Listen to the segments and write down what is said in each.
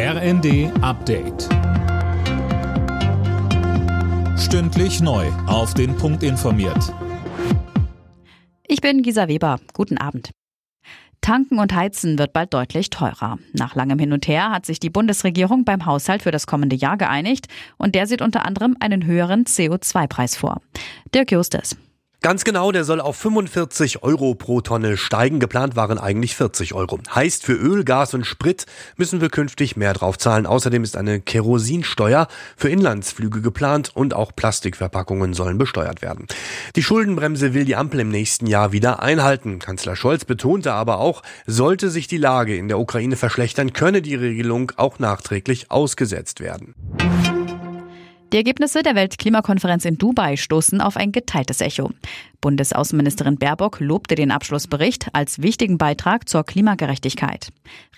RND Update. Stündlich neu. Auf den Punkt informiert. Ich bin Gisa Weber. Guten Abend. Tanken und Heizen wird bald deutlich teurer. Nach langem Hin und Her hat sich die Bundesregierung beim Haushalt für das kommende Jahr geeinigt und der sieht unter anderem einen höheren CO2-Preis vor. Dirk Justes. Ganz genau, der soll auf 45 Euro pro Tonne steigen. Geplant waren eigentlich 40 Euro. Heißt, für Öl, Gas und Sprit müssen wir künftig mehr drauf zahlen. Außerdem ist eine Kerosinsteuer für Inlandsflüge geplant und auch Plastikverpackungen sollen besteuert werden. Die Schuldenbremse will die Ampel im nächsten Jahr wieder einhalten. Kanzler Scholz betonte aber auch, sollte sich die Lage in der Ukraine verschlechtern, könne die Regelung auch nachträglich ausgesetzt werden. Die Ergebnisse der Weltklimakonferenz in Dubai stoßen auf ein geteiltes Echo. Bundesaußenministerin Baerbock lobte den Abschlussbericht als wichtigen Beitrag zur Klimagerechtigkeit.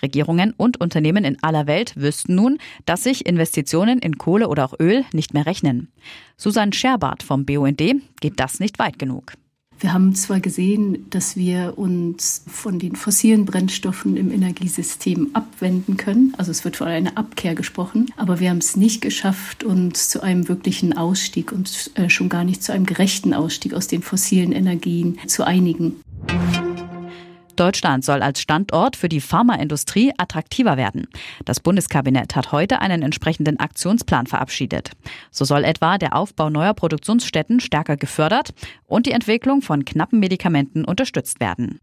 Regierungen und Unternehmen in aller Welt wüssten nun, dass sich Investitionen in Kohle oder auch Öl nicht mehr rechnen. Susanne Scherbart vom BUND geht das nicht weit genug. Wir haben zwar gesehen, dass wir uns von den fossilen Brennstoffen im Energiesystem abwenden können, also es wird von einer Abkehr gesprochen, aber wir haben es nicht geschafft, uns zu einem wirklichen Ausstieg und äh, schon gar nicht zu einem gerechten Ausstieg aus den fossilen Energien zu einigen. Deutschland soll als Standort für die Pharmaindustrie attraktiver werden. Das Bundeskabinett hat heute einen entsprechenden Aktionsplan verabschiedet. So soll etwa der Aufbau neuer Produktionsstätten stärker gefördert und die Entwicklung von knappen Medikamenten unterstützt werden.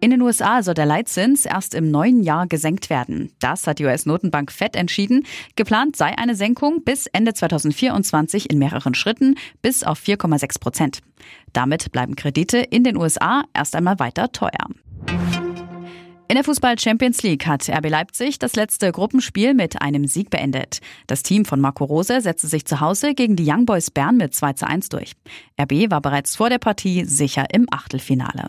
In den USA soll der Leitzins erst im neuen Jahr gesenkt werden. Das hat die US-Notenbank Fed entschieden. Geplant sei eine Senkung bis Ende 2024 in mehreren Schritten bis auf 4,6 Prozent. Damit bleiben Kredite in den USA erst einmal weiter teuer. In der Fußball Champions League hat RB Leipzig das letzte Gruppenspiel mit einem Sieg beendet. Das Team von Marco Rose setzte sich zu Hause gegen die Young Boys Bern mit 2 zu 1 durch. RB war bereits vor der Partie sicher im Achtelfinale.